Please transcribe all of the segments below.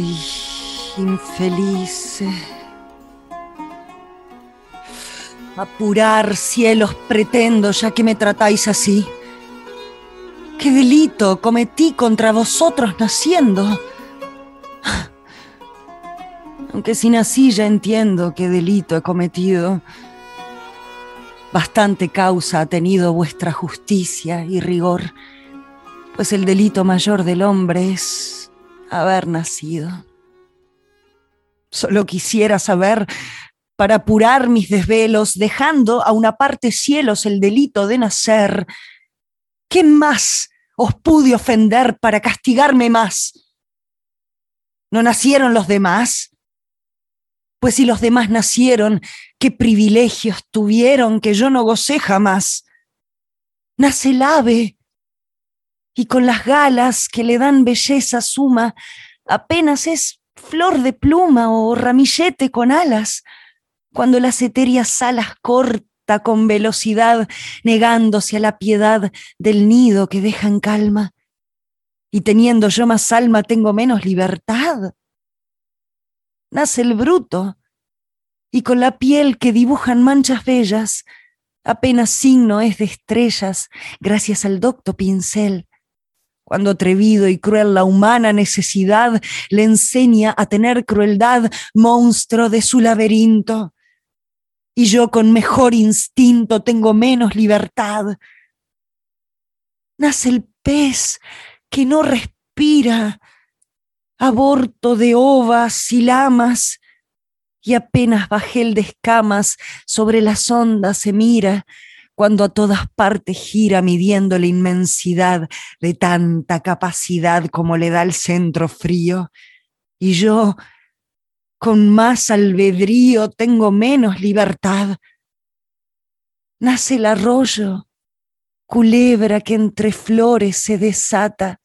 Ay, infeliz. Apurar cielos pretendo, ya que me tratáis así. ¿Qué delito cometí contra vosotros naciendo? Aunque si nací ya entiendo qué delito he cometido. Bastante causa ha tenido vuestra justicia y rigor, pues el delito mayor del hombre es haber nacido. Solo quisiera saber para apurar mis desvelos, dejando a una parte cielos el delito de nacer. ¿Qué más os pude ofender para castigarme más? ¿No nacieron los demás? Pues si los demás nacieron, ¿qué privilegios tuvieron que yo no gocé jamás? Nace el ave, y con las galas que le dan belleza suma, apenas es flor de pluma o ramillete con alas cuando las etéreas alas corta con velocidad, negándose a la piedad del nido que deja en calma. Y teniendo yo más alma, tengo menos libertad. Nace el bruto, y con la piel que dibujan manchas bellas, apenas signo es de estrellas, gracias al docto pincel. Cuando atrevido y cruel la humana necesidad le enseña a tener crueldad, monstruo de su laberinto y yo con mejor instinto tengo menos libertad. Nace el pez que no respira, aborto de ovas y lamas, y apenas bajel de escamas sobre las ondas se mira, cuando a todas partes gira midiendo la inmensidad de tanta capacidad como le da el centro frío. Y yo, con más albedrío tengo menos libertad. Nace el arroyo, culebra que entre flores se desata,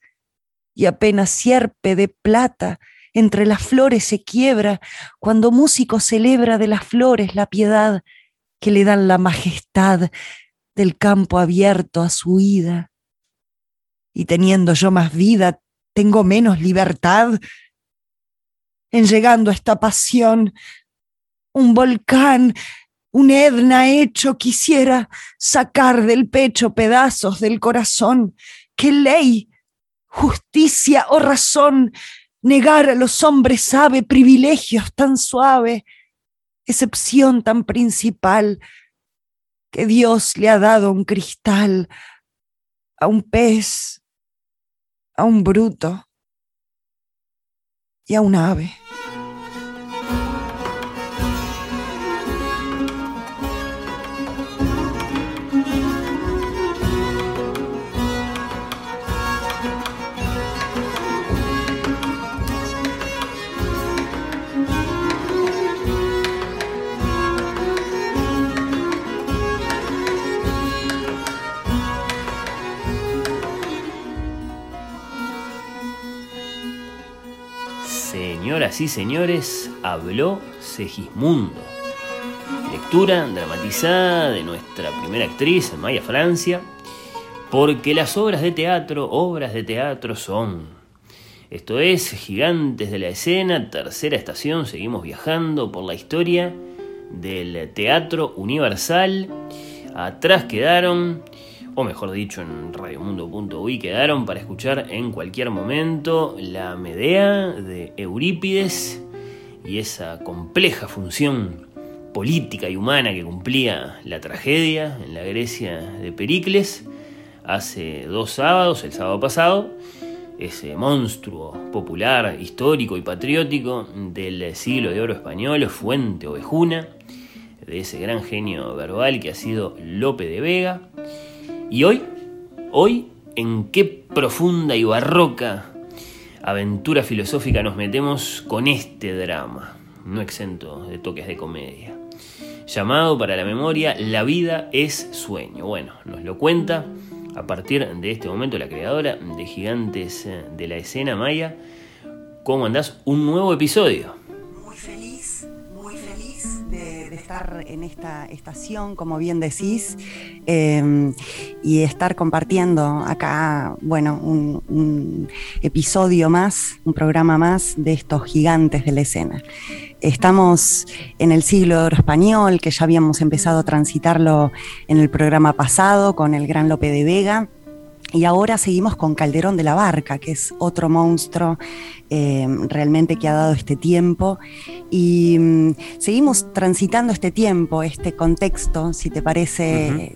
y apenas sierpe de plata entre las flores se quiebra, cuando músico celebra de las flores la piedad que le dan la majestad del campo abierto a su ida. Y teniendo yo más vida, tengo menos libertad en llegando a esta pasión. Un volcán, un Edna hecho quisiera sacar del pecho pedazos del corazón. ¿Qué ley, justicia o razón negar a los hombres sabe privilegios tan suave, excepción tan principal que Dios le ha dado un cristal a un pez, a un bruto y a un ave. Señoras señores, habló Segismundo. Lectura dramatizada de nuestra primera actriz, Maya Francia, porque las obras de teatro, obras de teatro son. Esto es, Gigantes de la Escena, tercera estación, seguimos viajando por la historia del teatro universal. Atrás quedaron o mejor dicho en radiomundo.uy, quedaron para escuchar en cualquier momento la Medea de Eurípides y esa compleja función política y humana que cumplía la tragedia en la Grecia de Pericles hace dos sábados, el sábado pasado, ese monstruo popular, histórico y patriótico del siglo de oro español, Fuente Ovejuna, de ese gran genio verbal que ha sido Lope de Vega. Y hoy, hoy, ¿en qué profunda y barroca aventura filosófica nos metemos con este drama, no exento de toques de comedia? Llamado para la memoria La vida es sueño. Bueno, nos lo cuenta a partir de este momento la creadora de Gigantes de la Escena, Maya. ¿Cómo andás? Un nuevo episodio. En esta estación, como bien decís, em, y estar compartiendo acá, bueno, un, episodio más, un programa más de estos gigantes de la escena. Estamos en el siglo de oro español, que ya habíamos empezado a transitarlo en el programa pasado con el gran Lope de Vega. Y ahora seguimos con Calderón de la Barca, que es otro monstruo eh, realmente que ha dado este tiempo. Y mm, seguimos transitando este tiempo, este contexto, si te parece,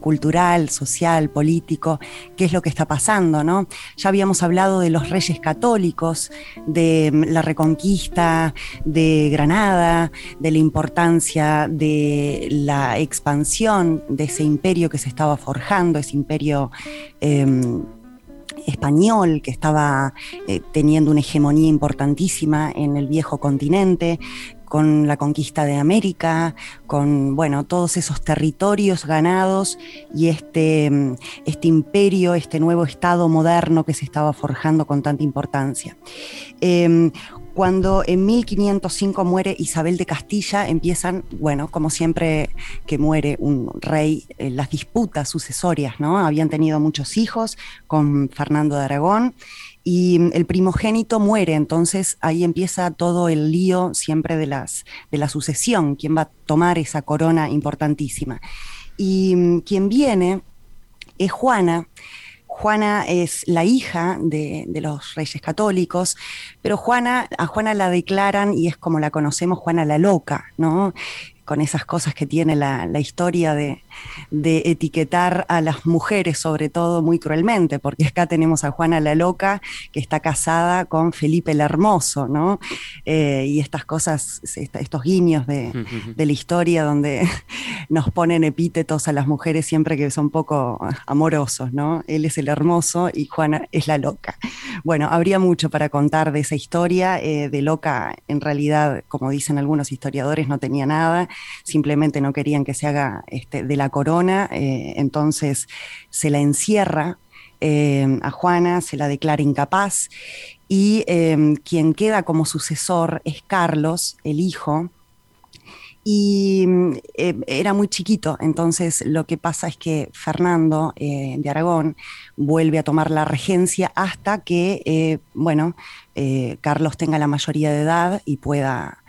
cultural, social, político, qué es lo que está pasando, ¿no? Ya habíamos hablado de los reyes católicos, de mm, la reconquista de Granada, de la importancia de la expansión de ese imperio que se estaba forjando, ese imperio... Em, español que estaba eh, teniendo una hegemonía importantísima en el viejo continente, con la conquista de América, con bueno, todos esos territorios ganados y este, mm, este imperio, este nuevo Estado moderno que se estaba forjando con tanta importancia. Em, cuando en 1505 muere Isabel de Castilla, empiezan, bueno, como siempre que muere un rey, eh, las disputas sucesorias, ¿no? Habían tenido muchos hijos con Fernando de Aragón y el primogénito muere, entonces ahí empieza todo el lío siempre de, las, de la sucesión, quién va a tomar esa corona importantísima. Y mm, quien viene es Juana, Juana es la hija de, los reyes católicos, pero Juana, a Juana la declaran y es como la conocemos, Juana la loca, ¿no? Con esas cosas que tiene la historia de, de etiquetar a las mujeres, sobre todo muy cruelmente, porque acá tenemos a Juana la Loca, que está casada con Felipe el Hermoso, ¿no? Eh, y estas cosas, estos guiños de, la historia donde nos ponen epítetos a las mujeres siempre que son poco amorosos, ¿no? Él es el hermoso y Juana es la loca. Bueno, habría mucho para contar de esa historia. Eh, de loca, en realidad, como dicen algunos historiadores, no tenía nada, simplemente no querían que se haga este, de la corona, eh, entonces se la encierra eh, a Juana, se la declara incapaz y eh, quien queda como sucesor es Carlos, el hijo, y era muy chiquito, entonces lo que pasa es que Fernando de Aragón vuelve a tomar la regencia hasta que, bueno, Carlos tenga la mayoría de edad y pueda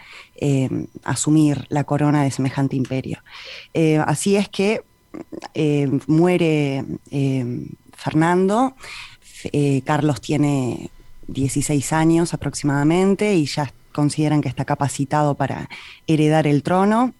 Em, asumir la corona de semejante imperio. Eh, así es que em, muere em, Fernando, eh, Carlos tiene 16 años aproximadamente y ya consideran que está capacitado para heredar el trono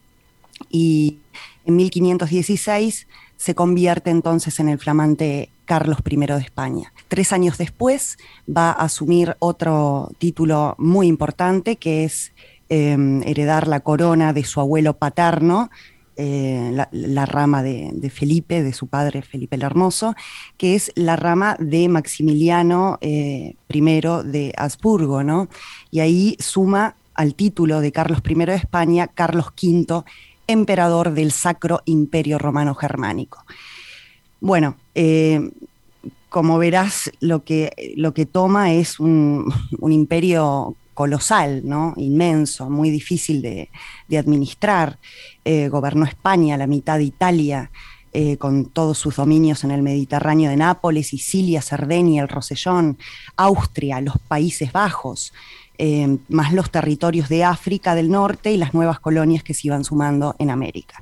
y en 1516 se convierte entonces en el flamante Carlos I de España. Tres años después va a asumir otro título muy importante que es Em, heredar la corona de su abuelo paterno, eh, la, rama de, Felipe, de su padre Felipe el Hermoso, que es la rama de Maximiliano eh, I de Habsburgo, ¿no? Y ahí suma al título de Carlos I de España, Carlos V, emperador del Sacro Imperio Romano Germánico. Bueno, eh, como verás, lo que, lo que toma es un, un imperio colosal, inmenso, muy difícil de, administrar. Eh, gobernó España, la mitad de Italia, eh, con todos sus dominios en el Mediterráneo de Nápoles, Sicilia, Cerdeña, el Rosellón, Austria, los Países Bajos, eh, más los territorios de África del Norte y las nuevas colonias que se iban sumando en América.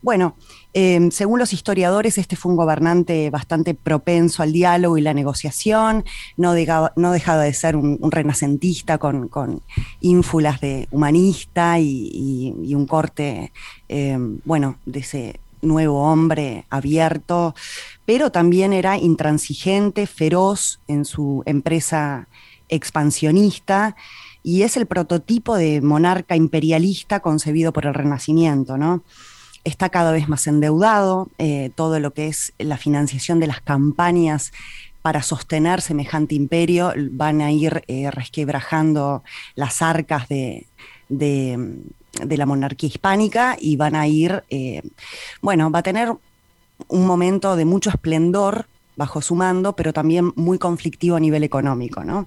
Bueno, Em, según los historiadores, este fue un gobernante bastante propenso al diálogo y la negociación, no, dejaba, de ser un, renacentista con, ínfulas de humanista y, un corte, em, bueno, de ese nuevo hombre abierto, pero también era intransigente, feroz en su empresa expansionista y es el prototipo de monarca imperialista concebido por el Renacimiento, ¿no? Está cada vez más endeudado, eh, todo lo que es la financiación de las campañas para sostener semejante imperio van a ir eh, resquebrajando las arcas de, la monarquía hispánica y van a ir, eh, bueno, va a tener un momento de mucho esplendor bajo su mando, pero también muy conflictivo a nivel económico, ¿no?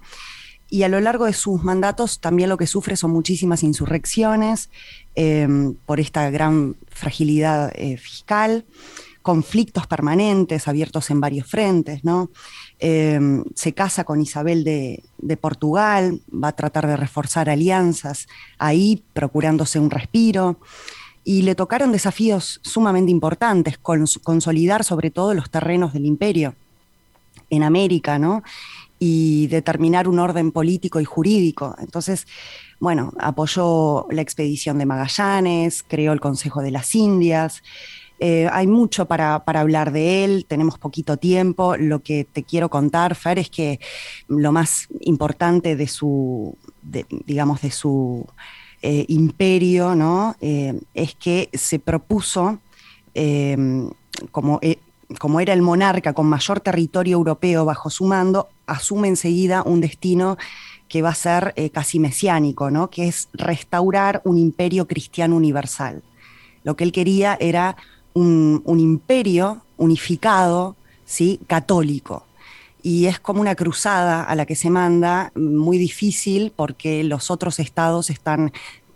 y a lo largo de sus mandatos también lo que sufre son muchísimas insurrecciones em, por esta gran fragilidad eh, fiscal, conflictos permanentes abiertos en varios frentes, ¿no? Em, se casa con Isabel de, Portugal, va a tratar de reforzar alianzas ahí, procurándose un respiro. Y le tocaron desafíos sumamente importantes, consolidar sobre todo los terrenos del imperio en América, ¿no? Y determinar un orden político y jurídico. Entonces, bueno, apoyó la expedición de Magallanes, creó el Consejo de las Indias, eh, hay mucho para, hablar de él, tenemos poquito tiempo. Lo que te quiero contar, Fer, es que lo más importante de su, digamos, de su eh, imperio, ¿no? Eh, es que se propuso, como, como era el monarca con mayor territorio europeo bajo su mando, asume enseguida un destino que va a ser casi mesiánico, ¿no? que es restaurar un imperio cristiano universal. Lo que él quería era un, imperio unificado, ¿sí? católico. Y es como una cruzada a la que se manda, muy difícil porque los otros estados están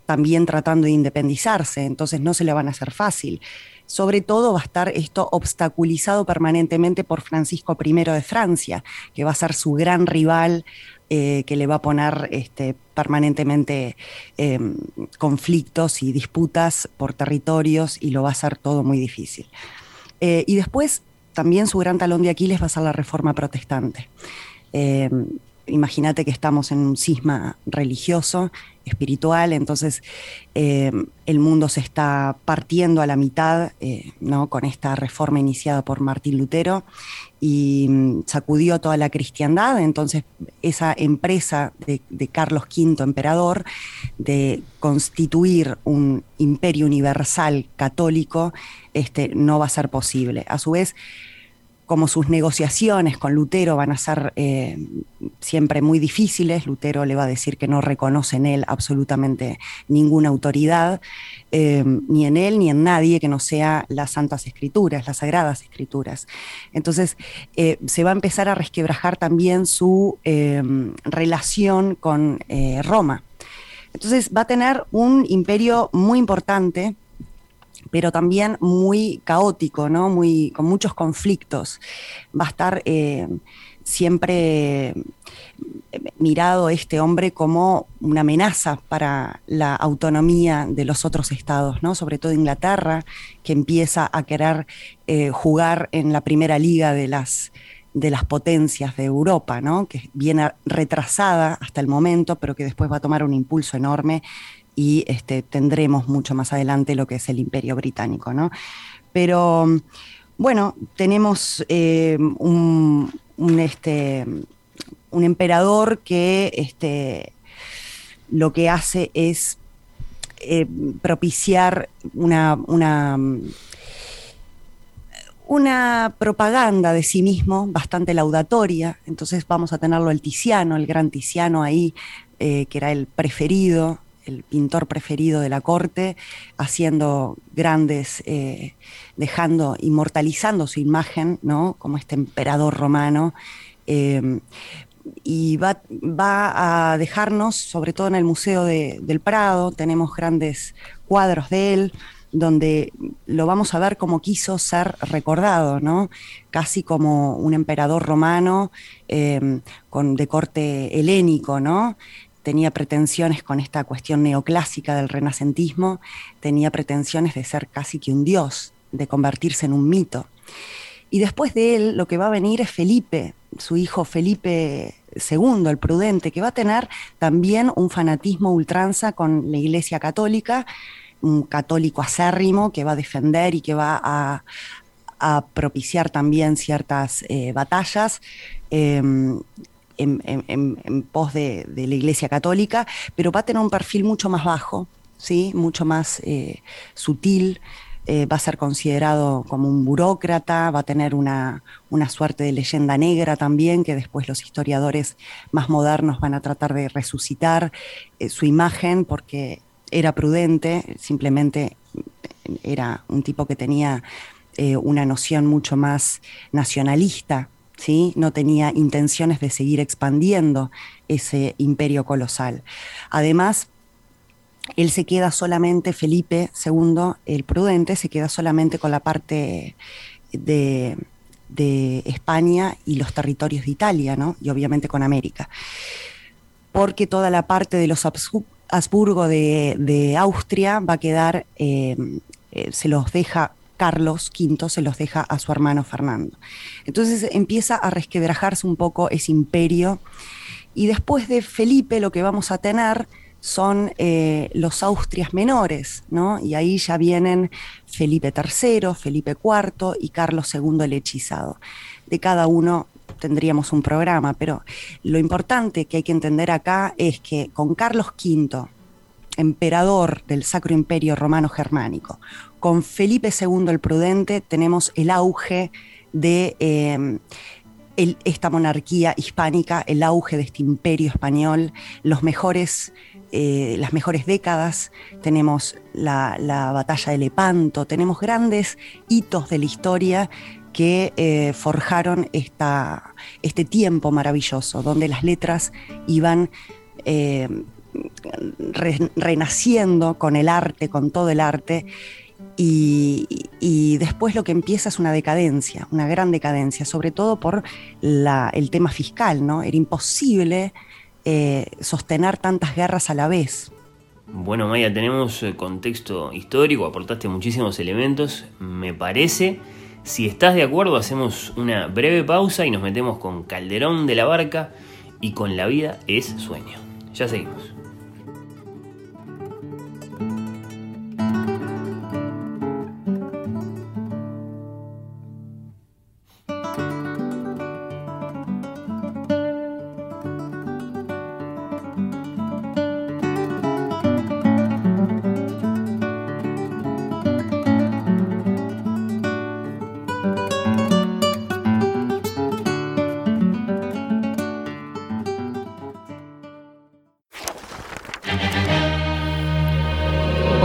también tratando de independizarse, entonces no se le van a hacer fácil. Sobre todo va a estar esto obstaculizado permanentemente por Francisco I de Francia, que va a ser su gran rival eh, que le va a poner este, permanentemente em, conflictos y disputas por territorios y lo va a hacer todo muy difícil. Eh, y después también su gran talón de Aquiles va a ser la reforma protestante. Imagínate que estamos en un cisma religioso, espiritual, entonces eh, el mundo se está partiendo a la mitad eh, ¿no? con esta reforma iniciada por Martín Lutero y mm, sacudió toda la cristiandad, entonces esa empresa de, de Carlos V, emperador, de constituir un imperio universal católico, este, no va a ser posible. A su vez, como sus negociaciones con Lutero van a ser eh, siempre muy difíciles, Lutero le va a decir que no reconoce en él absolutamente ninguna autoridad, eh, ni en él ni en nadie que no sea las Santas Escrituras, las Sagradas Escrituras. Entonces eh, se va a empezar a resquebrajar también su relación con Roma. Entonces va a tener un imperio muy importante pero también muy caótico, ¿no? Muy, con muchos conflictos. Va a estar eh, siempre eh, mirado este hombre como una amenaza para la autonomía de los otros estados, ¿no? sobre todo Inglaterra, que empieza a querer eh, jugar en la primera liga de las, de las potencias de Europa, ¿no? que viene retrasada hasta el momento, pero que después va a tomar un impulso enorme y este, tendremos mucho más adelante lo que es el imperio británico. ¿no? Pero bueno, tenemos eh, un, este, un emperador que este, lo que hace es eh, propiciar una, una, una, propaganda de sí mismo bastante laudatoria. Entonces vamos a tenerlo el Tiziano, el gran Tiziano ahí, eh, que era el preferido el pintor preferido de la corte, haciendo grandes, eh, dejando, inmortalizando su imagen, ¿no? Como este emperador romano. Eh, y va, va, a dejarnos, sobre todo en el Museo del Prado, tenemos grandes cuadros de él, donde lo vamos a ver como quiso ser recordado, ¿no? Casi como un emperador romano eh, con, de corte helénico, ¿no? Tenía pretensiones con esta cuestión neoclásica del renacentismo, tenía pretensiones de ser casi que un dios, de convertirse en un mito. Y después de él lo que va a venir es Felipe, su hijo Felipe II, el prudente, que va a tener también un fanatismo ultranza con la Iglesia Católica, un católico acérrimo que va a defender y que va a, propiciar también ciertas eh, batallas. Em, en, pos de, la Iglesia Católica, pero va a tener un perfil mucho más bajo, ¿sí? mucho más eh, sutil. Eh, va a ser considerado como un burócrata, va a tener una, suerte de leyenda negra también, que después los historiadores más modernos van a tratar de resucitar eh, su imagen porque era prudente, simplemente era un tipo que tenía una noción mucho más nacionalista ¿sí? no tenía intenciones de seguir expandiendo ese imperio colosal. Además, él se queda solamente, Felipe II, el prudente, se queda solamente con la parte de, España y los territorios de Italia, ¿no? y obviamente con América. Porque toda la parte de los Habsburgo de, Austria va a quedar, eh, eh, se los deja Carlos V se los deja a su hermano Fernando. Entonces empieza a resquebrajarse un poco ese imperio y después de Felipe lo que vamos a tener son eh, los Austrias menores, ¿no? Y ahí ya vienen Felipe III, Felipe IV y Carlos II el hechizado. De cada uno tendríamos un programa, pero lo importante que hay que entender acá es que con Carlos V, emperador del Sacro Imperio Romano Germánico, con Felipe II el Prudente, tenemos el auge de eh, esta monarquía hispánica, el auge de este imperio español, los mejores eh, las mejores décadas, tenemos la, batalla de Lepanto, tenemos grandes hitos de la historia que eh, forjaron esta, este tiempo maravilloso, donde las letras iban renaciendo con el arte, con todo el arte, y, después lo que empieza es una decadencia, una gran decadencia, sobre todo por el tema fiscal, ¿no? Era imposible eh, sostener tantas guerras a la vez. Bueno, Maya, tenemos eh, contexto histórico, aportaste muchísimos elementos. Me parece, si estás de acuerdo, hacemos una breve pausa y nos metemos con Calderón de la Barca y con La vida es sueño. Ya seguimos.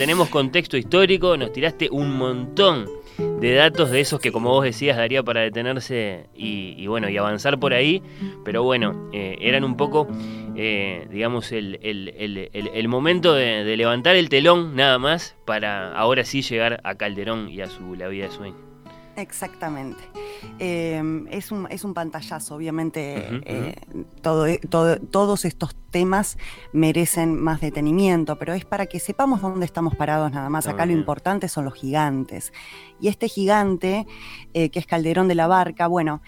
Tenemos contexto histórico, nos tiraste un montón de datos de esos que como vos decías daría para detenerse y, bueno y avanzar por ahí. Pero bueno eh, eran un poco eh, digamos el, momento de, de, levantar el telón nada más para ahora sí llegar a Calderón y a su La vida de sueño Exactamente. Em, es, un, es un pantallazo, obviamente. Eh, todos estos temas merecen más detenimiento, pero es para que sepamos dónde estamos parados nada más. Acá lo importante son los gigantes. Y este gigante, eh, que es Calderón de la Barca, bueno,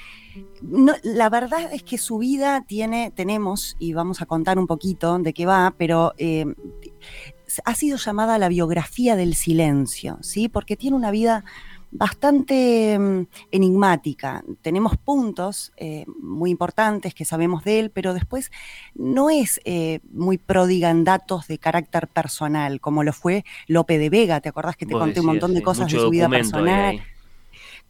la verdad es que su vida tiene, tenemos, y vamos a contar un poquito de qué va, pero em, ha sido llamada la biografía del silencio, ¿sí? Porque tiene una vida bastante mm, enigmática. Tenemos puntos eh, muy importantes que sabemos de él, pero después no es eh, muy pródiga en datos de carácter personal, como lo fue Lope de Vega. ¿Te acordás que te conté un montón de cosas de su vida personal?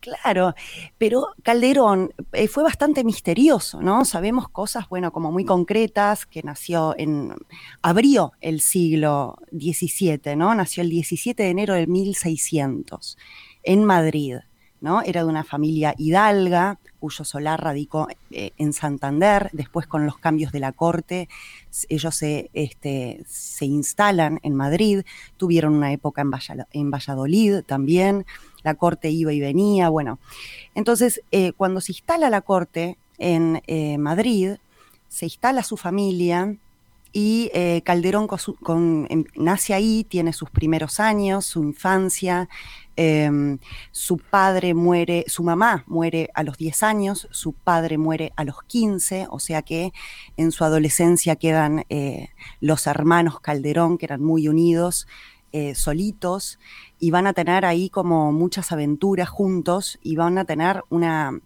Claro, pero Calderón eh, fue bastante misterioso, ¿no? Sabemos cosas, bueno, como muy concretas, que nació en, abrió el siglo XVII, ¿no? Nació el 17 de enero del 1600 en Madrid. ¿no? Era de una familia hidalga, cuyo solar radicó eh, en Santander. Después, con los cambios de la corte, ellos se, este, se instalan en Madrid. Tuvieron una época en, Valladolid también. La corte iba y venía. Bueno, entonces, eh, cuando se instala la corte en eh, Madrid, se instala su familia y Calderón em, nace ahí, tiene sus primeros años, su infancia, Em, su padre muere, su mamá muere a los 10 años, su padre muere a los 15, o sea que en su adolescencia quedan eh, los hermanos Calderón, que eran muy unidos, eh, solitos y van a tener ahí como muchas aventuras juntos y van a tener una,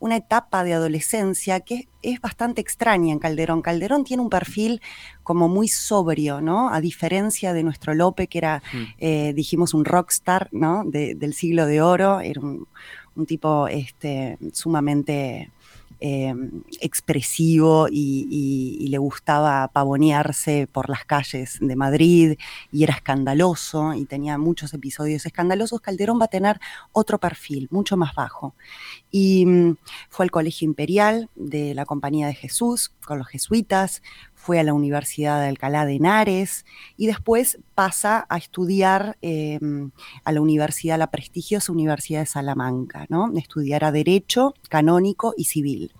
una etapa de adolescencia que es bastante extraña en Calderón. Calderón tiene un perfil como muy sobrio, ¿no? A diferencia de nuestro Lope, que era, mm. eh, dijimos, un rockstar, ¿no? del siglo de oro, era un, un tipo este, sumamente eh, expresivo y, le gustaba pavonearse por las calles de Madrid y era escandaloso y tenía muchos episodios escandalosos, Calderón va a tener otro perfil, mucho más bajo. Y mm, fue al Colegio Imperial de la Compañía de Jesús con los jesuitas, fue a la Universidad de Alcalá de Henares y después pasa a estudiar em, a la universidad, la prestigiosa Universidad de Salamanca, ¿no? Estudiará Derecho, Canónico y Civil.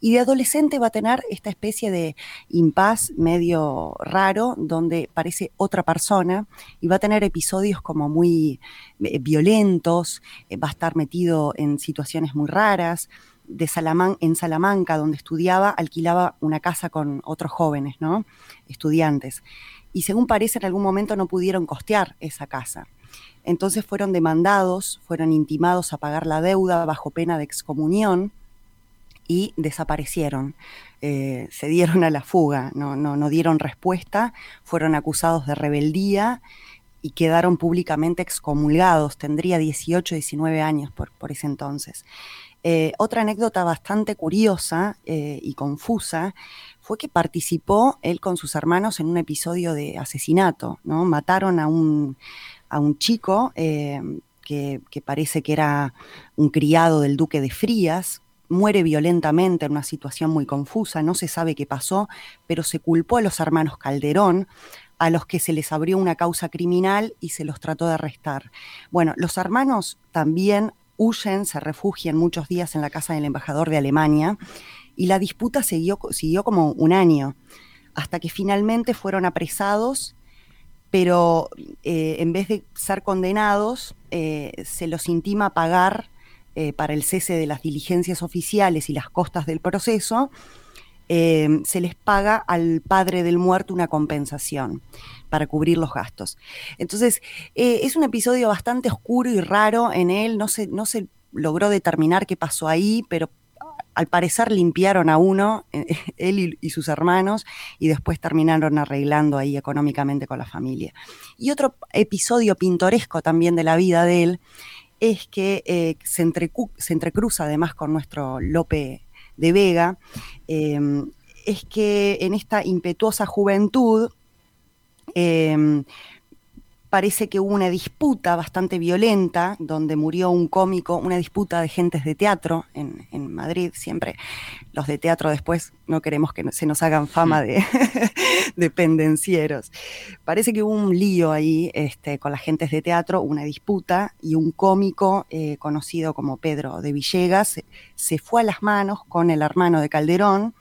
Y de adolescente va a tener esta especie de impas medio raro, donde parece otra persona, y va a tener episodios como muy eh, violentos, eh, va a estar metido en situaciones muy raras, de en Salamanca, donde estudiaba, alquilaba una casa con otros jóvenes, ¿no? Estudiantes. Y según parece, en algún momento no pudieron costear esa casa. Entonces fueron demandados, fueron intimados a pagar la deuda bajo pena de excomunión y desaparecieron. Eh, se dieron a la fuga, no, no, no dieron respuesta, fueron acusados de rebeldía y quedaron públicamente excomulgados. Tendría 18, 19 años por, por ese entonces. Eh, otra anécdota bastante curiosa eh, y confusa fue que participó él con sus hermanos en un episodio de asesinato, ¿no? Mataron a un, a un chico eh, que, parece que era un criado del duque de Frías, muere violentamente en una situación muy confusa, no se sabe qué pasó, pero se culpó a los hermanos Calderón, a los que se les abrió una causa criminal y se los trató de arrestar. Bueno, los hermanos también huyen, se refugian muchos días en la casa del embajador de Alemania y la disputa siguió, siguió como un año, hasta que finalmente fueron apresados, pero eh, en vez de ser condenados, eh, se los intima pagar eh, para el cese de las diligencias oficiales y las costas del proceso, se les paga al padre del muerto una compensación para cubrir los gastos. Entonces, eh, es un episodio bastante oscuro y raro en él, no se, no se logró determinar qué pasó ahí, pero al parecer limpiaron a uno, eh, él y, sus hermanos, y después terminaron arreglando ahí económicamente con la familia. Y otro episodio pintoresco también de la vida de él es que eh, se, se, entrecruza además con nuestro Lope de Vega, es que en esta impetuosa juventud, Em, parece que hubo una disputa bastante violenta donde murió un cómico, una disputa de gentes de teatro en, Madrid. Siempre los de teatro después no queremos que se nos hagan fama de, pendencieros. Parece que hubo un lío ahí este, con las gentes de teatro, una disputa y un cómico eh, conocido como Pedro de Villegas se fue a las manos con el hermano de Calderón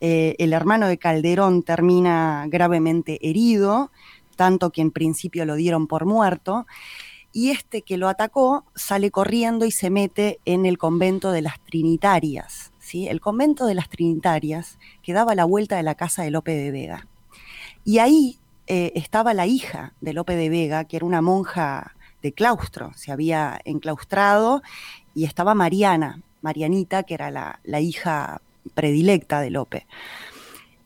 eh, el hermano de Calderón termina gravemente herido, tanto que en principio lo dieron por muerto, y este que lo atacó sale corriendo y se mete en el convento de las Trinitarias. ¿sí? El convento de las Trinitarias que daba la vuelta de la casa de Lope de Vega. Y ahí eh, estaba la hija de Lope de Vega, que era una monja de claustro, se había enclaustrado, y estaba Mariana, Marianita, que era la, la hija predilecta de Lope.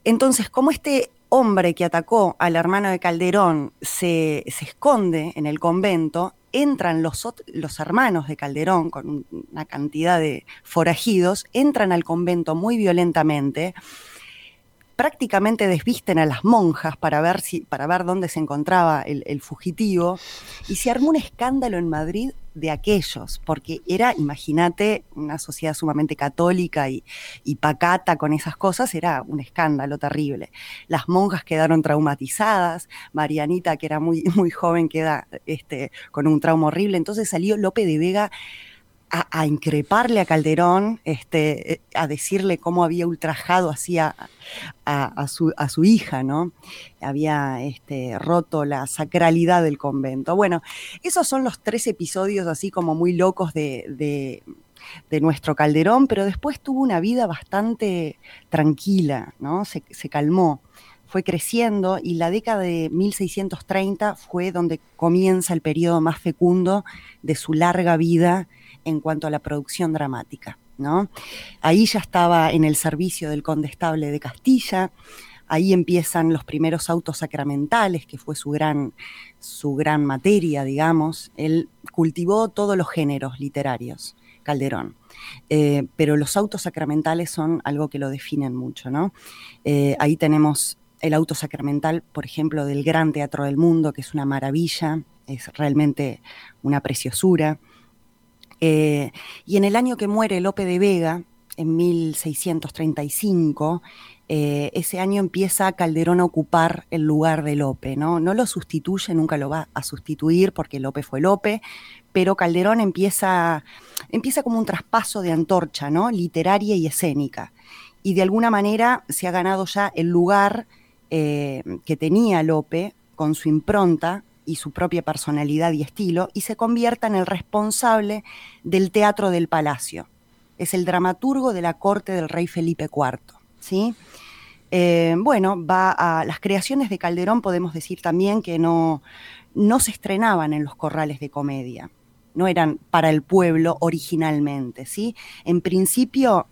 Entonces, como este hombre que atacó al hermano de Calderón se, esconde en el convento, entran los, los, hermanos de Calderón con una cantidad de forajidos, entran al convento muy violentamente prácticamente desvisten a las monjas para ver, si, para ver dónde se encontraba el, fugitivo y se armó un escándalo en Madrid de aquellos, porque era, imagínate, una sociedad sumamente católica y, pacata con esas cosas, era un escándalo terrible. Las monjas quedaron traumatizadas, Marianita, que era muy, muy joven, queda este, con un trauma horrible, entonces salió Lope de Vega a, increparle a Calderón, este, eh, a decirle cómo había ultrajado así a, su, hija, ¿no? Había este, roto la sacralidad del convento. Bueno, esos son los tres episodios así como muy locos de, nuestro Calderón, pero después tuvo una vida bastante tranquila, ¿no? Se, se calmó fue creciendo y la década de 1630 fue donde comienza el periodo más fecundo de su larga vida en cuanto a la producción dramática. ¿no? Ahí ya estaba en el servicio del condestable de Castilla, ahí empiezan los primeros autos sacramentales, que fue su gran, su gran materia, digamos. Él cultivó todos los géneros literarios, Calderón. Eh, pero los autos sacramentales son algo que lo definen mucho, ¿no? Eh, ahí tenemos el auto sacramental, por ejemplo, del Gran Teatro del Mundo, que es una maravilla, es realmente una preciosura. Eh, y en el año que muere Lope de Vega, en 1635, ese año empieza Calderón a ocupar el lugar de Lope, ¿no? No lo sustituye, nunca lo va a sustituir porque Lope fue Lope, pero Calderón empieza, empieza como un traspaso de antorcha, ¿no? Literaria y escénica. Y de alguna manera se ha ganado ya el lugar eh, que tenía Lope con su impronta y su propia personalidad y estilo, y se convierta en el responsable del Teatro del Palacio. Es el dramaturgo de la corte del rey Felipe IV. ¿sí? Eh, bueno, va a las creaciones de Calderón, podemos decir también que no, no se estrenaban en los corrales de comedia no eran para el pueblo originalmente, ¿sí? En principio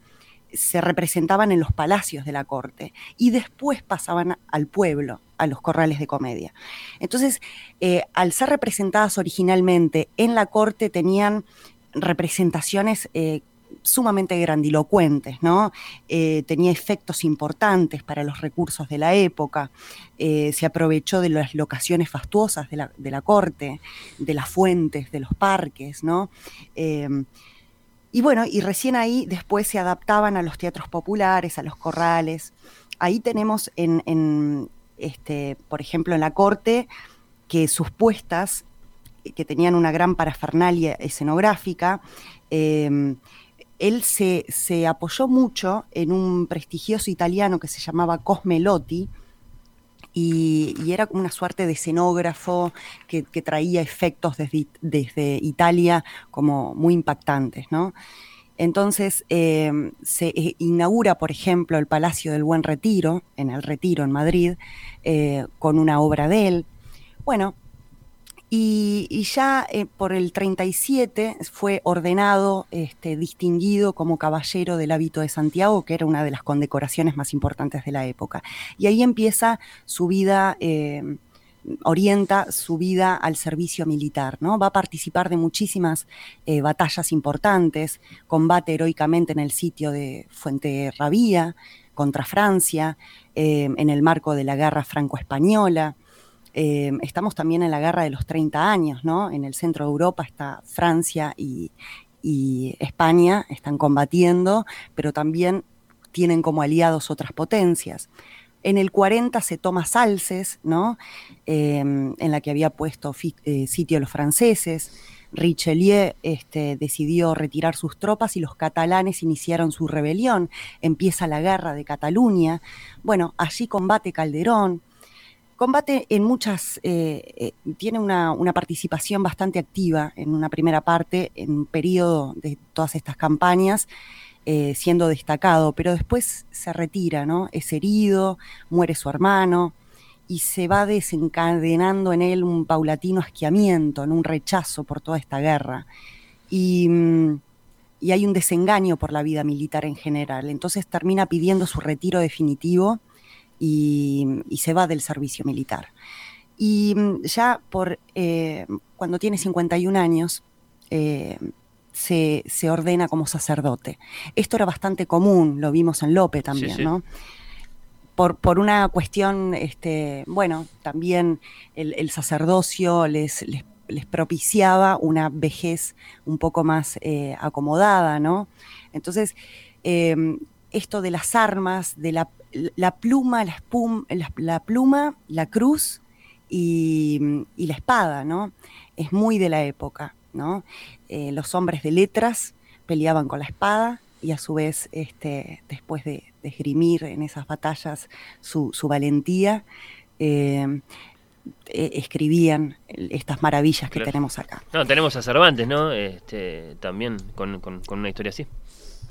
se representaban en los palacios de la corte y después pasaban al pueblo, a los corrales de comedia. Entonces, eh, al ser representadas originalmente en la corte tenían representaciones eh, sumamente grandilocuentes, ¿no? Eh, tenía efectos importantes para los recursos de la época, se aprovechó de las locaciones fastuosas de la, corte, de las fuentes, de los parques, ¿no? Y bueno, y recién ahí después se adaptaban a los teatros populares, a los corrales. Ahí tenemos en, este, por ejemplo, en la corte, que sus puestas, que tenían una gran parafernalia escenográfica, em, él se, apoyó mucho en un prestigioso italiano que se llamaba Cosme Y, era una suerte de escenógrafo que, traía efectos desde, Italia como muy impactantes, ¿no? Entonces em, se eh, inaugura, por ejemplo, el Palacio del Buen Retiro, en el Retiro, en Madrid, eh, con una obra de él. Bueno, y, ya eh, por el 37 fue ordenado, este, distinguido como caballero del hábito de Santiago, que era una de las condecoraciones más importantes de la época. Y ahí empieza su vida, em, orienta su vida al servicio militar, ¿no? Va a participar de muchísimas eh, batallas importantes, combate heroicamente en el sitio de Fuente Rabía contra Francia, en el marco de la guerra franco-española. Em, estamos también en la guerra de los 30 años, ¿no? En el centro de Europa está Francia y, España, están combatiendo, pero también tienen como aliados otras potencias. En el 40 se toma Salces, ¿no? Em, en la que había puesto eh, sitio los franceses. Richelieu este, decidió retirar sus tropas y los catalanes iniciaron su rebelión. Empieza la guerra de Cataluña. Bueno, allí combate Calderón combate en muchas, eh, eh, tiene una, participación bastante activa en una primera parte, en un periodo de todas estas campañas, eh, siendo destacado, pero después se retira, ¿no? Es herido, muere su hermano y se va desencadenando en él un paulatino asquiamiento, un rechazo por toda esta guerra. Y, mm, y hay un desengaño por la vida militar en general. Entonces termina pidiendo su retiro definitivo y, se va del servicio militar. Y mm, ya por eh, cuando tiene 51 años, eh, se, ordena como sacerdote. Esto era bastante común, lo vimos en Lope también, ¿no? Por, por, una cuestión, este, bueno, también el, sacerdocio les, les, propiciaba una vejez un poco más eh, acomodada, ¿no? Entonces, esto de las armas, de la, la pluma, la, la, pluma, la cruz y, la espada, ¿no? Es muy de la época, ¿no? Eh, los hombres de letras peleaban con la espada y a su vez, este, después de, esgrimir en esas batallas su, valentía, eh, eh, escribían estas maravillas que tenemos acá. No, tenemos a Cervantes, ¿no? Este, también con, con una historia así.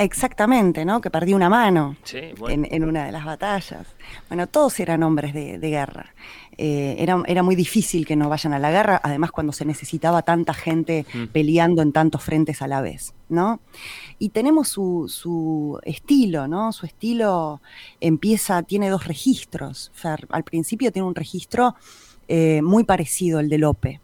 Exactamente, ¿no? Que perdió una mano Sí, bueno. en, en una de las batallas. Bueno, todos eran hombres de, de guerra. Eh, era, era muy difícil que no vayan a la guerra, además cuando se necesitaba tanta gente Mm. peleando en tantos frentes a la vez, ¿no? Y tenemos su, su estilo, ¿no? Su estilo empieza, tiene dos registros. Fer. Al principio tiene un registro eh, muy parecido al de Lope.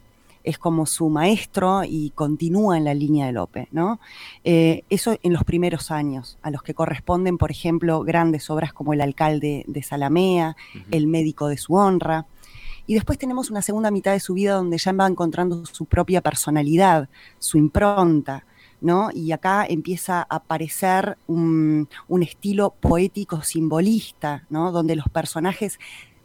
Es como su maestro y continúa en la línea de Lope, ¿no? Eh, eso en los primeros años, a los que corresponden, por ejemplo, grandes obras como El alcalde de Salamea, El médico de su honra. Y después tenemos una segunda mitad de su vida donde ya va encontrando su propia personalidad, su impronta, ¿no? Y acá empieza a aparecer un, un estilo poético simbolista, ¿no? Donde los personajes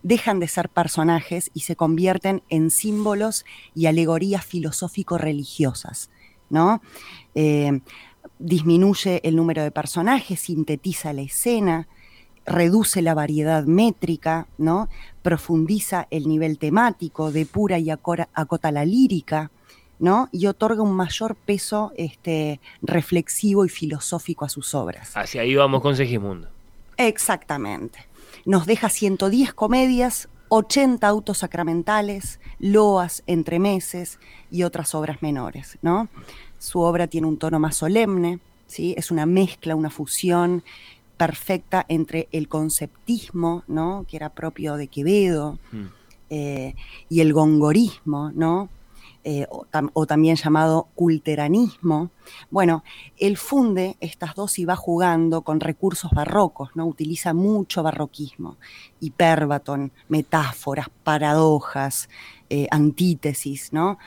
dejan de ser personajes y se convierten en símbolos y alegorías filosófico-religiosas, ¿no? Eh, disminuye el número de personajes, sintetiza la escena, reduce la variedad métrica, ¿no? profundiza el nivel temático, depura y acora- acota la lírica, ¿no? y otorga un mayor peso este, reflexivo y filosófico a sus obras. Hacia ahí vamos con Segismundo. Exactamente. Nos deja 110 comedias, 80 autos sacramentales, loas, entremeses y otras obras menores, ¿no? Su obra tiene un tono más solemne, ¿sí? Es una mezcla, una fusión perfecta entre el conceptismo, ¿no? Que era propio de Quevedo, Mm. eh, y el gongorismo, ¿no? Eh, o, tam- o también llamado culteranismo. Bueno, él funde estas dos y va jugando con recursos barrocos, ¿no? Utiliza mucho barroquismo, hiperbaton, metáforas, paradojas, eh, antítesis, ¿no?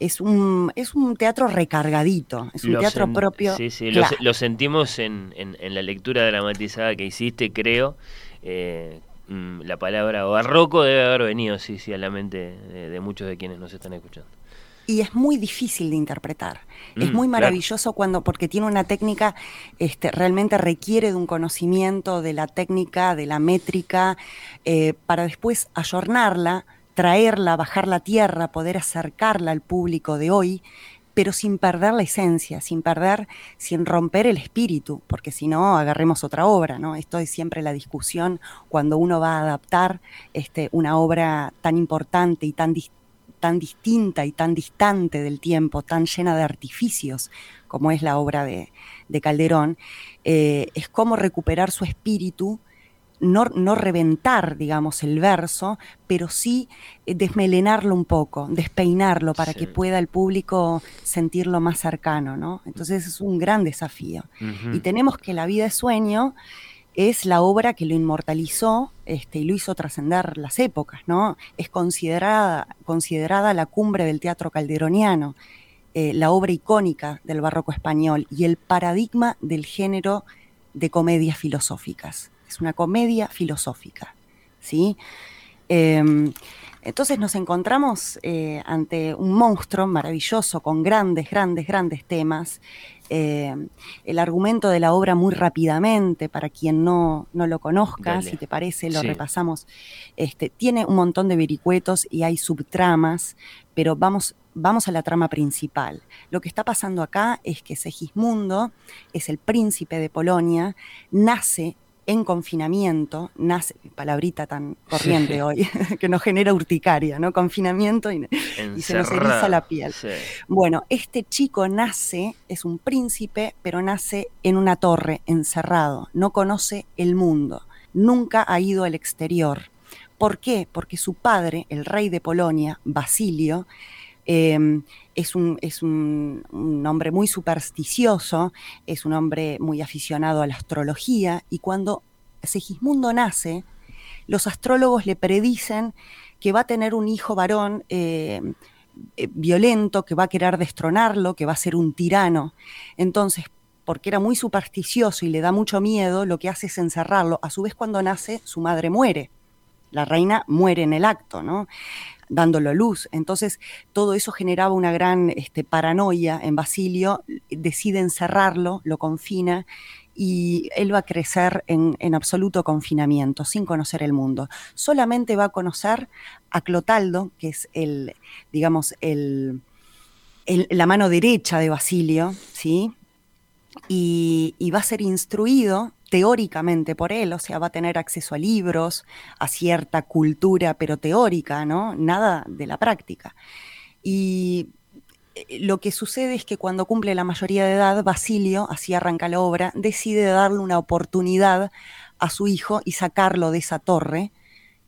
Es un, es un teatro recargadito, es un Lo teatro sen- propio. Sí, sí, lo, Claro. se- lo sentimos en, en- en la lectura dramatizada que hiciste, creo. Eh, mm, la palabra barroco debe haber venido, sí, sí, a la mente de, de muchos de quienes nos están escuchando. Y es muy difícil de interpretar. es Mm, muy claro. maravilloso cuando, porque tiene una técnica, este, realmente requiere de un conocimiento de la técnica, de la métrica, eh, para después ayornarla, traerla, bajarla a tierra, poder acercarla al público de hoy, pero sin perder la esencia, sin perder, sin romper el espíritu, porque si no, agarremos otra obra, ¿no? Esto es siempre la discusión cuando uno va a adaptar este, una obra tan importante y tan distinta tan distinta y tan distante del tiempo, tan llena de artificios como es la obra de, de Calderón, eh, es como recuperar su espíritu, no, no reventar, digamos, el verso, pero sí eh, desmelenarlo un poco, despeinarlo para Sí. que pueda el público sentirlo más cercano, ¿no? Entonces es un gran desafío. Y tenemos que La vida es sueño es la obra que lo inmortalizó este, y lo hizo trascender las épocas, ¿no? Es considerada, considerada la cumbre del teatro calderoniano, eh, la obra icónica del barroco español y el paradigma del género de comedias filosóficas. Es una comedia filosófica, ¿sí? Eh, entonces nos encontramos eh, ante un monstruo maravilloso con grandes, grandes, grandes temas. Eh, el argumento de la obra muy rápidamente, para quien no, no lo conozca, Dale. si te parece, lo Sí. repasamos. Este, tiene un montón de vericuetos y hay subtramas, pero vamos, vamos a la trama principal. Lo que está pasando acá es que Segismundo es el príncipe de Polonia, nace en confinamiento, nace, palabrita tan corriente Sí. hoy, que nos genera urticaria, ¿no? Confinamiento y, y se nos eriza la piel. sí. Bueno, este chico nace, es un príncipe, pero nace en una torre, encerrado, no conoce el mundo, nunca ha ido al exterior. ¿Por qué? Porque su padre, el rey de Polonia, Basilio, eh, es, un, es un, hombre muy supersticioso, es un hombre muy aficionado a la astrología, y cuando Segismundo nace, los astrólogos le predicen que va a tener un hijo varón eh, eh, violento, que va a querer destronarlo, que va a ser un tirano. Entonces, porque era muy supersticioso y le da mucho miedo, lo que hace es encerrarlo. A su vez, cuando nace, su madre muere. La reina muere en el acto, ¿no? dándolo a luz. Entonces, todo eso generaba una gran este, paranoia en Basilio, decide encerrarlo, lo confina y él va a crecer en, en, absoluto confinamiento, sin conocer el mundo. Solamente va a conocer a Clotaldo, que es el, digamos, el, el, la mano derecha de Basilio, ¿sí? y, va a ser instruido teóricamente por él, o sea, va a tener acceso a libros, a cierta cultura, pero teórica, ¿no? Nada de la práctica. Y eh, lo que sucede es que cuando cumple la mayoría de edad, Basilio, así arranca la obra, decide darle una oportunidad a su hijo y sacarlo de esa torre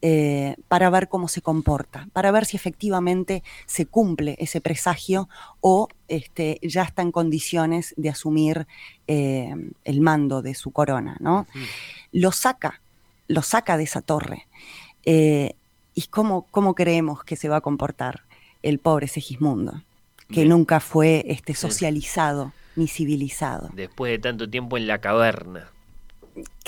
eh, para ver cómo se comporta, para ver si efectivamente se cumple ese presagio o este, ya está en condiciones de asumir eh, el mando de su corona. ¿no? Lo saca, lo saca de esa torre. Eh, ¿Y cómo, cómo, creemos que se va a comportar el pobre Segismundo, que nunca fue este, socializado ni civilizado? Después de tanto tiempo en la caverna.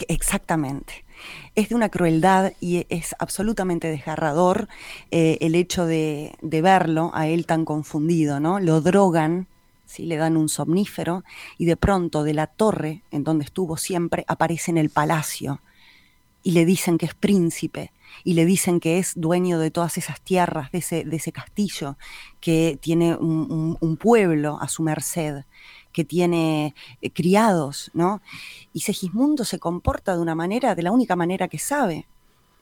Exactamente es de una crueldad y es absolutamente desgarrador eh, el hecho de, verlo a él tan confundido, ¿no? Lo drogan, ¿sí? le dan un somnífero y de pronto de la torre en donde estuvo siempre aparece en el palacio y le dicen que es príncipe y le dicen que es dueño de todas esas tierras, de ese, de ese castillo, que tiene un pueblo a su merced que tiene eh, criados, ¿no? Y Segismundo se comporta de una manera, de la única manera que sabe.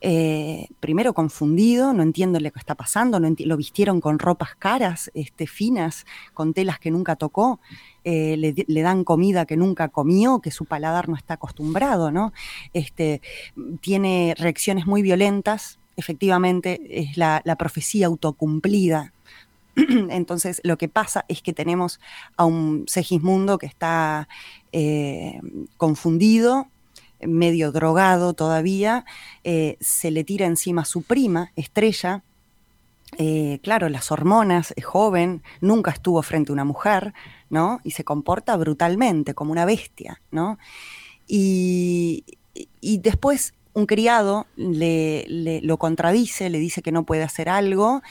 Eh, primero confundido, no entiendo lo que está pasando, no lo vistieron con ropas caras, este, finas, con telas que nunca tocó, eh, le, dan comida que nunca comió, que su paladar no está acostumbrado, ¿no? Este, tiene reacciones muy violentas, efectivamente es la, la profecía autocumplida Entonces, lo que pasa es que tenemos a un Segismundo que está eh, confundido, medio drogado todavía, eh, se le tira encima su prima, Estrella. Eh, claro, las hormonas, es joven, nunca estuvo frente a una mujer, ¿no? Y se comporta brutalmente, como una bestia, ¿no? Y, después un criado le, lo contradice, le dice que no puede hacer algo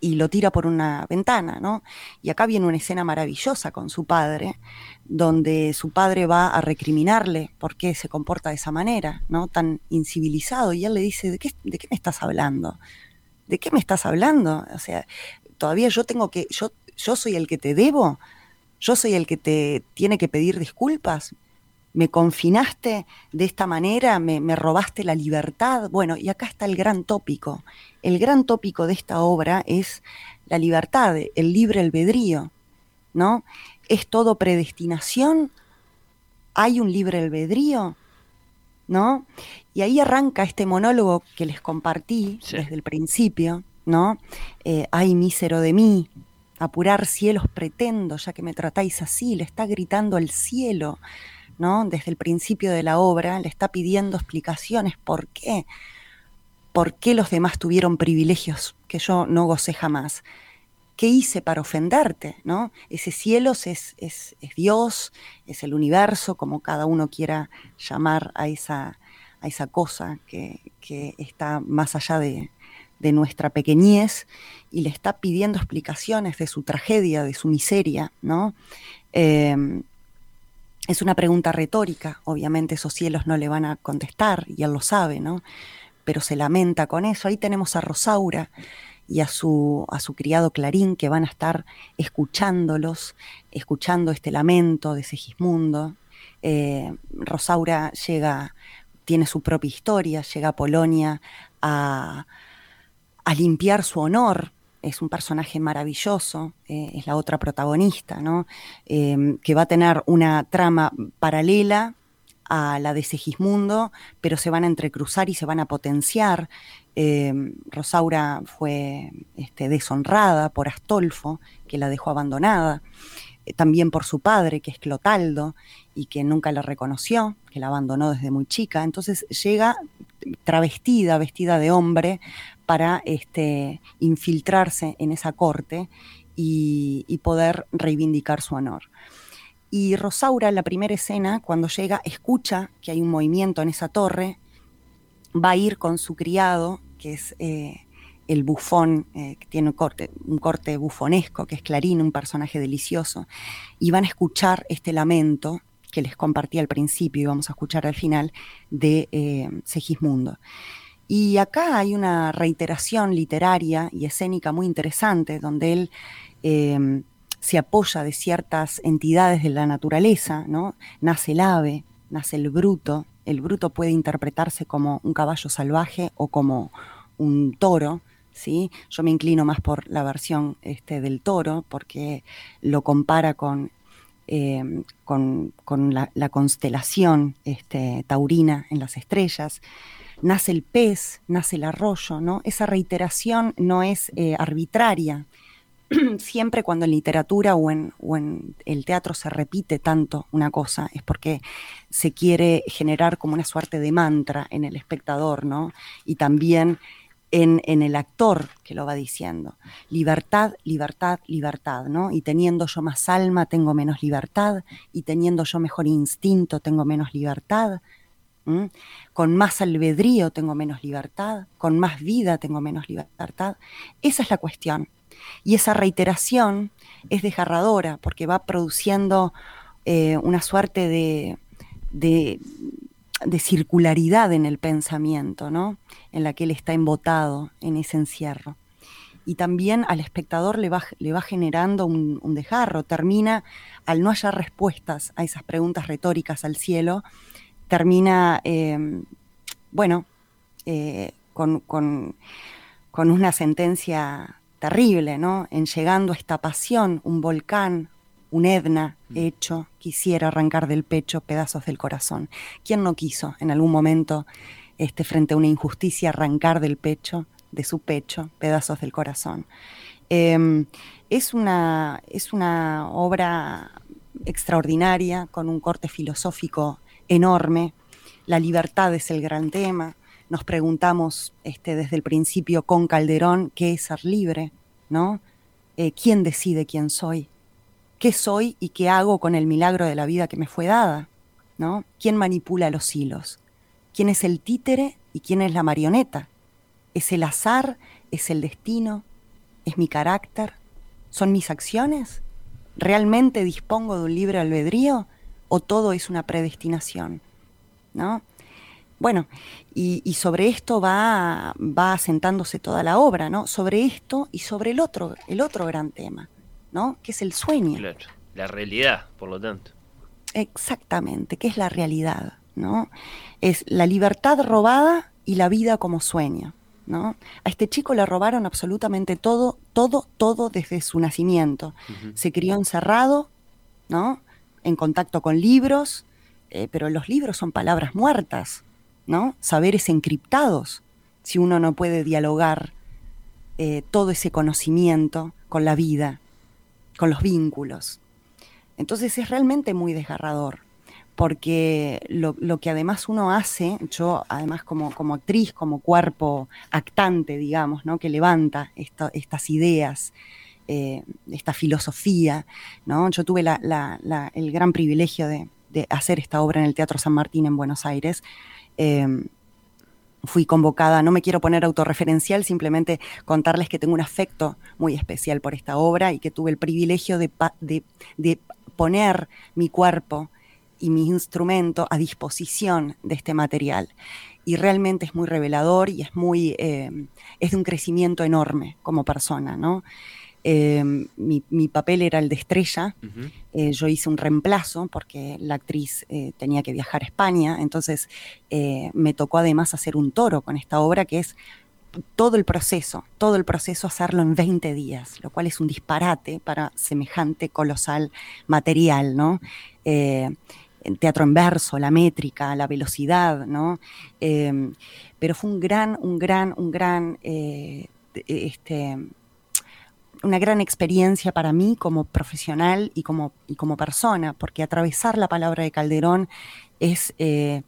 y lo tira por una ventana, ¿no? Y acá viene una escena maravillosa con su padre, donde su padre va a recriminarle por qué se comporta de esa manera, ¿no? Tan incivilizado, y él le dice, ¿de qué, de qué me estás hablando? ¿De qué me estás hablando? O sea, todavía yo tengo que, yo, yo soy el que te debo, yo soy el que te tiene que pedir disculpas, me confinaste de esta manera, me, robaste la libertad. Bueno, y acá está el gran tópico. El gran tópico de esta obra es la libertad, el libre albedrío, ¿no? ¿Es todo predestinación? ¿Hay un libre albedrío? ¿No? Y ahí arranca este monólogo que les compartí desde el principio, ¿no? Eh, ay, mísero de mí, apurar cielos pretendo, ya que me tratáis así, le está gritando al cielo, desde el principio de la obra, le está pidiendo explicaciones por qué, por qué los demás tuvieron privilegios que yo no gocé jamás. ¿Qué hice para ofenderte? ¿no? Ese cielo es, es, Dios, es el universo, como cada uno quiera llamar a esa, a esa cosa que, está más allá de, nuestra pequeñez y le está pidiendo explicaciones de su tragedia, de su miseria, ¿no? Em, es una pregunta retórica, obviamente esos cielos no le van a contestar, y él lo sabe, ¿no? Pero se lamenta con eso. Ahí tenemos a Rosaura y a su, a su criado Clarín que van a estar escuchándolos, escuchando este lamento de Segismundo. Eh, Rosaura llega, tiene su propia historia, llega a Polonia a, a limpiar su honor, es un personaje maravilloso, eh, es la otra protagonista, ¿no? Em, que va a tener una trama paralela a la de Segismundo, pero se van a entrecruzar y se van a potenciar. Em, Rosaura fue este, deshonrada por Astolfo, que la dejó abandonada, eh, también por su padre, que es Clotaldo, y que nunca la reconoció, que la abandonó desde muy chica. Entonces llega travestida, vestida de hombre, para este, infiltrarse en esa corte y, poder reivindicar su honor. Y Rosaura, en la primera escena, cuando llega, escucha que hay un movimiento en esa torre, va a ir con su criado, que es eh, el bufón, eh, que tiene un corte, bufonesco, que es Clarín, un personaje delicioso, y van a escuchar este lamento que les compartí al principio y vamos a escuchar al final de eh, Segismundo. Y acá hay una reiteración literaria y escénica muy interesante, donde él em, se apoya de ciertas entidades de la naturaleza, ¿no? Nace el ave, nace el bruto. El bruto puede interpretarse como un caballo salvaje o como un toro, ¿sí? Yo me inclino más por la versión este, del toro porque lo compara con, eh, con, la, constelación este, taurina en las estrellas. Nace el pez, nace el arroyo, ¿no? Esa reiteración no es eh, arbitraria. Siempre cuando en literatura o en, o en el teatro se repite tanto una cosa es porque se quiere generar como una suerte de mantra en el espectador, ¿no? Y también en, el actor que lo va diciendo. Libertad, libertad, libertad, ¿no? Y teniendo yo más alma, tengo menos libertad, y teniendo yo mejor instinto, tengo menos libertad. Con más albedrío tengo menos libertad, con más vida tengo menos libertad. Esa es la cuestión. Y esa reiteración es desgarradora porque va produciendo eh, una suerte de, circularidad en el pensamiento, ¿no? En la que él está embotado en ese encierro. Y también al espectador le va, le va generando un, un desgarro. Termina, al no hallar respuestas a esas preguntas retóricas al cielo, termina, em, bueno, eh, con, con, con una sentencia terrible, ¿no? En llegando a esta pasión, un volcán, un Edna mm. hecho, quisiera arrancar del pecho pedazos del corazón. ¿Quién no quiso en algún momento, este, frente a una injusticia, arrancar del pecho, de su pecho, pedazos del corazón? Em, es, una, es una obra extraordinaria, con un corte filosófico enorme. La libertad es el gran tema. Nos preguntamos este, desde el principio con Calderón qué es ser libre, ¿no? Eh, ¿Quién decide quién soy? qué soy y qué hago con el milagro de la vida que me fue dada, ¿no? ¿Quién manipula los hilos? ¿Quién es el títere y quién es la marioneta? ¿Es el azar? ¿Es el destino? ¿Es mi carácter? ¿Son mis acciones? ¿Realmente dispongo de un libre albedrío o todo es una predestinación? ¿No? Bueno, y, sobre esto va, va asentándose toda la obra, ¿no? Sobre esto y sobre el otro, el otro gran tema, ¿no? Que es el sueño. Claro, la realidad, por lo tanto. Exactamente, ¿qué es la realidad? ¿no? Es la libertad robada y la vida como sueño. ¿no? A este chico le robaron absolutamente todo, todo, todo desde su nacimiento. Se crió encerrado, ¿no? En contacto con libros, eh, pero los libros son palabras muertas, ¿no? Saberes encriptados. Si uno no puede dialogar eh, todo ese conocimiento con la vida, con los vínculos. Entonces es realmente muy desgarrador, porque lo, que además uno hace, yo además como, como, actriz, como cuerpo actante, digamos, ¿no? que levanta estas ideas, eh, esta filosofía, ¿no? yo tuve el gran privilegio de, hacer esta obra en el Teatro San Martín en Buenos Aires. Eh, fui convocada, no me quiero poner autorreferencial, simplemente contarles que tengo un afecto muy especial por esta obra y que tuve el privilegio de, poner mi cuerpo y mi instrumento a disposición de este material. Y realmente es muy revelador y es muy, eh, es de un crecimiento enorme como persona, ¿no? Em, mi, papel era el de estrella. Eh, yo hice un reemplazo porque la actriz eh, tenía que viajar a España. Entonces eh, me tocó además hacer un toro con esta obra que es todo el proceso, todo el proceso hacerlo en 20 días, lo cual es un disparate para semejante colosal material, ¿no? el teatro en verso, la métrica, la velocidad, ¿no? Em, pero fue un gran, un gran, un gran este, una gran experiencia para mí como profesional y como, como persona, porque atravesar la palabra de Calderón es eh,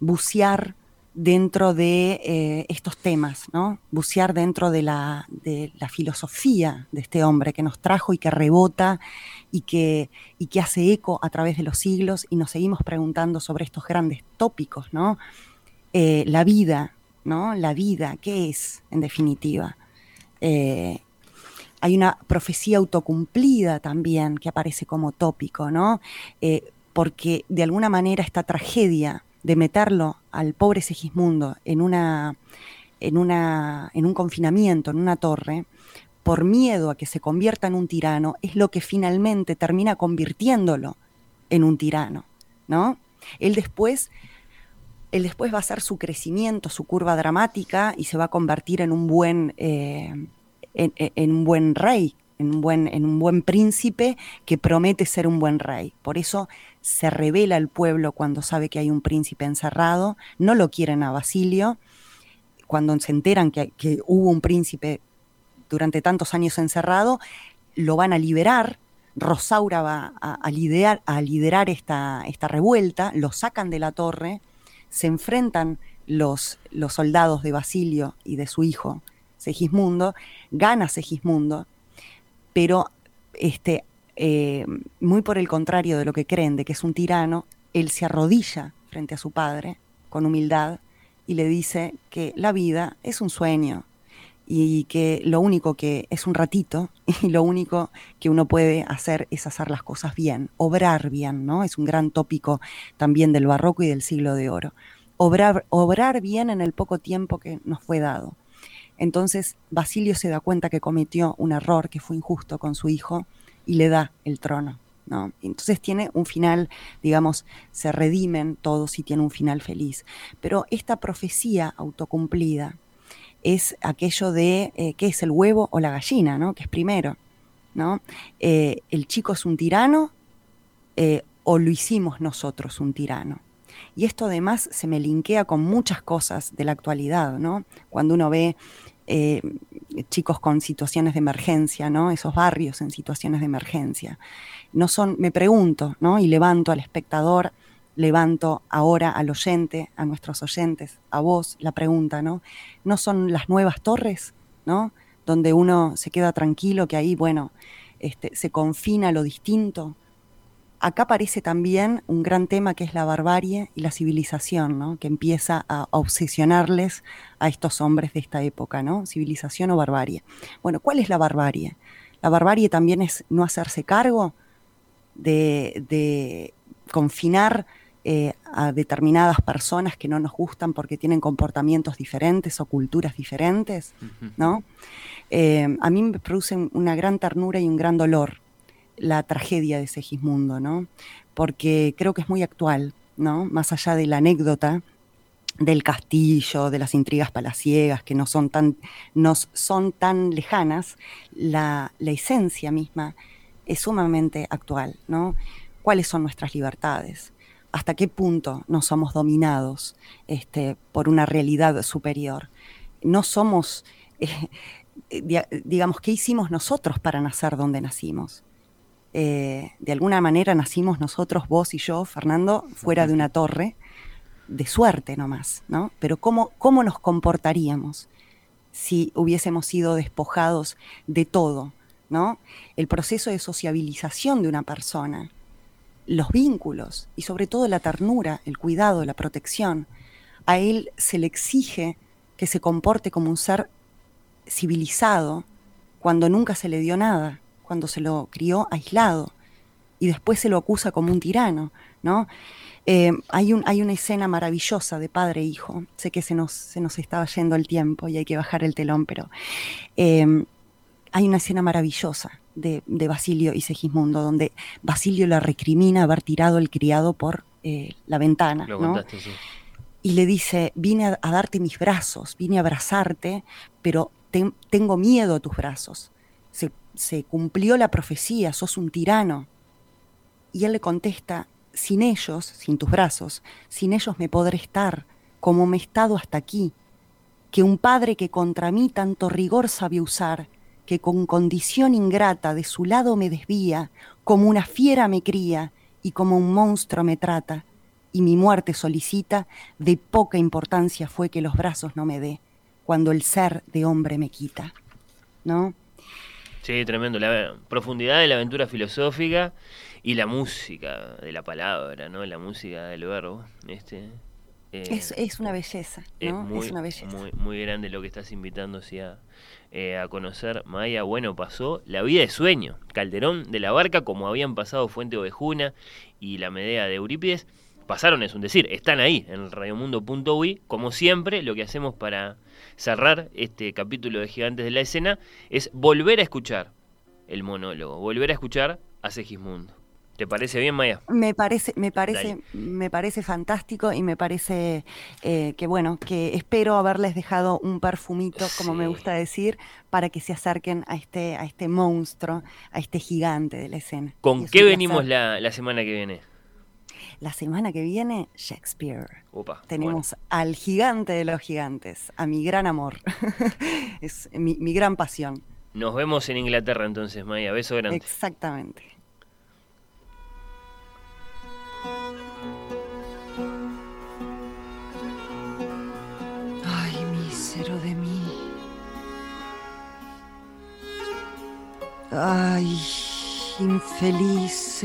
bucear dentro de eh, estos temas, ¿no? Bucear dentro de la, de la, filosofía de este hombre que nos trajo y que rebota y que, y que hace eco a través de los siglos y nos seguimos preguntando sobre estos grandes tópicos, ¿no? Eh, la vida, ¿no? La vida, ¿qué es en definitiva? Hay una profecía autocumplida también que aparece como tópico, ¿no? Eh, porque de alguna manera esta tragedia de meterlo al pobre Segismundo en, una, en, una, en un confinamiento, en una torre, por miedo a que se convierta en un tirano, es lo que finalmente termina convirtiéndolo en un tirano, ¿no? Él después, él después va a hacer su crecimiento, su curva dramática y se va a convertir en un buen, eh, en, un buen rey, en un buen, en un buen príncipe que promete ser un buen rey. Por eso se revela al pueblo cuando sabe que hay un príncipe encerrado, no lo quieren a Basilio, cuando se enteran que, hubo un príncipe durante tantos años encerrado, lo van a liberar, Rosaura va a, liderar, a liderar esta, revuelta, lo sacan de la torre, se enfrentan los soldados de Basilio y de su hijo Segismundo, gana Segismundo, pero este, eh, muy por el contrario de lo que creen, de que es un tirano, él se arrodilla frente a su padre con humildad y le dice que la vida es un sueño y que lo único que es un ratito y lo único que uno puede hacer es hacer las cosas bien, obrar bien, ¿no? Es un gran tópico también del barroco y del siglo de oro. Obrar, obrar bien en el poco tiempo que nos fue dado. Entonces Basilio se da cuenta que cometió un error, que fue injusto con su hijo y le da el trono. ¿no? Entonces tiene un final, digamos, se redimen todos y tiene un final feliz. Pero esta profecía autocumplida es aquello de eh, qué es el huevo o la gallina, ¿no? que es primero. ¿no? Eh, el chico es un tirano eh, o lo hicimos nosotros un tirano. Y esto además se me linkea con muchas cosas de la actualidad, ¿no? Cuando uno ve eh, chicos con situaciones de emergencia, ¿no? Esos barrios en situaciones de emergencia. No son, me pregunto, ¿no? Y levanto al espectador, levanto ahora al oyente, a nuestros oyentes, a vos, la pregunta, ¿no? ¿No son las nuevas torres, ¿no? Donde uno se queda tranquilo, que ahí, bueno, este, se confina lo distinto, acá aparece también un gran tema que es la barbarie y la civilización, ¿no? que empieza a obsesionarles a estos hombres de esta época, ¿no? Civilización o barbarie. Bueno, ¿cuál es la barbarie? La barbarie también es no hacerse cargo de, confinar eh, a determinadas personas que no nos gustan porque tienen comportamientos diferentes o culturas diferentes, ¿no? Eh, a mí me producen una gran ternura y un gran dolor la tragedia de Segismundo, ¿no? Porque creo que es muy actual, ¿no? Más allá de la anécdota del castillo, de las intrigas palaciegas, que no son tan, son tan lejanas, la, esencia misma es sumamente actual, ¿no? ¿Cuáles son nuestras libertades? ¿Hasta qué punto no somos dominados este, por una realidad superior? No somos, eh, digamos, ¿qué hicimos nosotros para nacer donde nacimos? Eh, de alguna manera nacimos nosotros, vos y yo, Fernando, fuera de una torre, de suerte nomás, ¿no? Pero ¿cómo, cómo nos comportaríamos si hubiésemos sido despojados de todo, ¿no? El proceso de sociabilización de una persona, los vínculos y sobre todo la ternura, el cuidado, la protección. A él se le exige que se comporte como un ser civilizado cuando nunca se le dio nada cuando se lo crió aislado y después se lo acusa como un tirano, ¿no? Eh, hay, un, hay una escena maravillosa de padre e hijo. Sé que se nos, se nos estaba yendo el tiempo y hay que bajar el telón, pero eh, hay una escena maravillosa de, Basilio y Segismundo, donde Basilio le recrimina haber tirado el criado por eh, la ventana. Y le dice, vine a, darte mis brazos, vine a abrazarte, pero tengo miedo a tus brazos. Se se cumplió la profecía, sos un tirano. Y él le contesta, sin ellos, sin tus brazos, sin ellos me podré estar, como me he estado hasta aquí, que un padre que contra mí tanto rigor sabe usar, que con condición ingrata de su lado me desvía, como una fiera me cría y como un monstruo me trata, y mi muerte solicita, de poca importancia fue que los brazos no me dé, cuando el ser de hombre me quita. ¿No? Sí, tremendo. La profundidad de la aventura filosófica y la música de la palabra, ¿no? La música del verbo. Este, eh, es, una belleza, ¿no? Es, muy, una belleza. Muy, grande lo que estás invitando a, eh, a conocer. Maya, bueno, pasó La vida de sueño, Calderón de la Barca, como habían pasado Fuente Ovejuna y La Medea de Eurípides. Pasaron es un decir, están ahí en radiomundo.ui. Como siempre, lo que hacemos para cerrar este capítulo de Gigantes de la Escena es volver a escuchar el monólogo, volver a escuchar a Segismundo. ¿Te parece bien, Maya? Me parece, me parece, me parece fantástico y me parece eh, que bueno, que espero haberles dejado un perfumito, como me gusta decir, para que se acerquen a este, a este monstruo, a este gigante de la escena. ¿Con qué venimos la, semana que viene? La semana que viene, Shakespeare. Tenemos al gigante de los gigantes, a mi gran amor. es mi, mi gran pasión. Nos vemos en Inglaterra entonces, Maya. Beso grande. Exactamente. Ay, infeliz.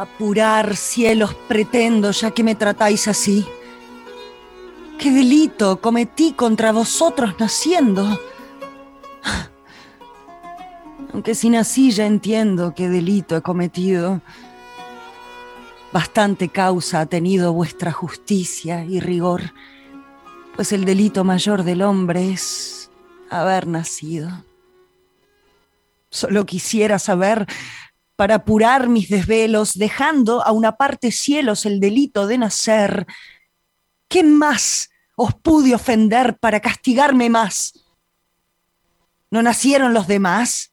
Apurar cielos pretendo, ya que me tratáis así. ¿Qué delito cometí contra vosotros naciendo? Aunque si nací ya entiendo qué delito he cometido. Bastante causa ha tenido vuestra justicia y rigor, pues el delito mayor del hombre es haber nacido. Solo quisiera saber, para apurar mis desvelos, dejando a una parte cielos el delito de nacer, ¿qué más os pude ofender para castigarme más? ¿No nacieron los demás?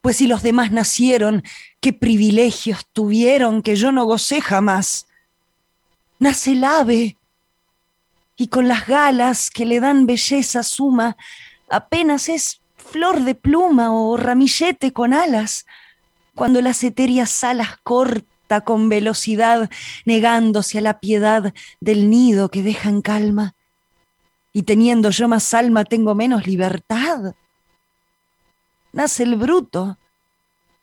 Pues si los demás nacieron, ¿qué privilegios tuvieron que yo no gocé jamás? Nace el ave, y con las galas que le dan belleza suma, apenas es flor de pluma o ramillete con alas, cuando las etéreas alas corta con velocidad, negándose a la piedad del nido que deja en calma. Y teniendo yo más alma, tengo menos libertad. Nace el bruto,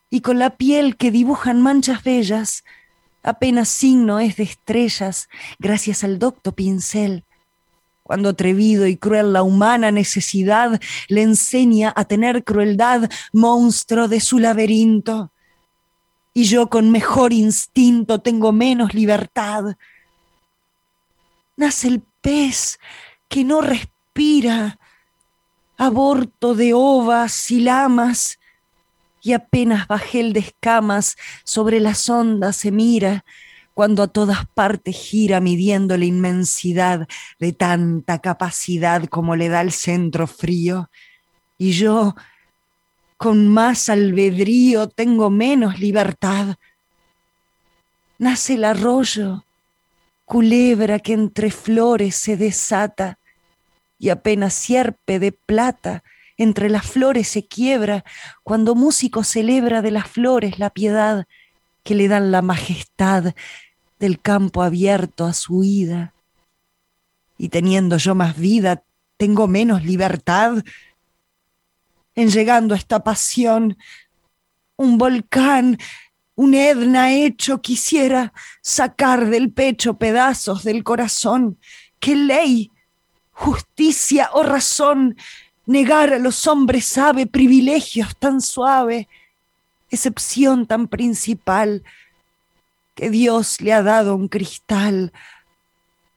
y con la piel que dibujan manchas bellas, apenas signo es de estrellas, gracias al docto pincel cuando atrevido y cruel la humana necesidad le enseña a tener crueldad, monstruo de su laberinto. Y yo con mejor instinto tengo menos libertad. Nace el pez que no respira, aborto de ovas y lamas, y apenas bajé de escamas sobre las ondas se mira, cuando a todas partes gira midiendo la inmensidad de tanta capacidad como le da el centro frío, y yo, con más albedrío, tengo menos libertad. Nace el arroyo, culebra que entre flores se desata, y apenas sierpe de plata entre las flores se quiebra, cuando músico celebra de las flores la piedad que le dan la majestad del campo abierto a su ida. Y teniendo yo más vida, tengo menos libertad. En llegando a esta pasión, un volcán, un Edna hecho quisiera sacar del pecho pedazos del corazón. ¿Qué ley, justicia o razón negar a los hombres sabe privilegios tan suave, excepción tan principal? que Dios le ha dado un cristal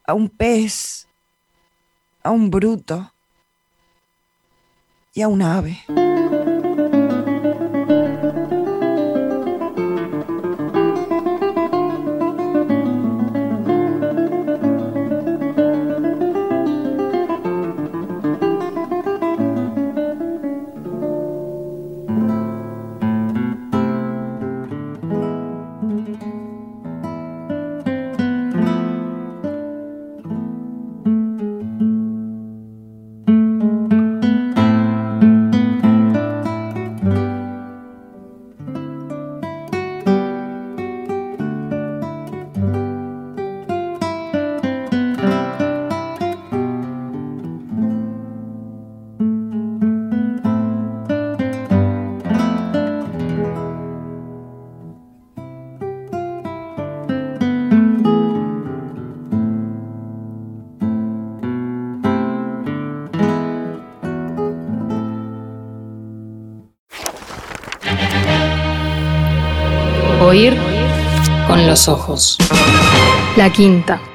a un pez, a un bruto y a un ave. los ojos. La quinta.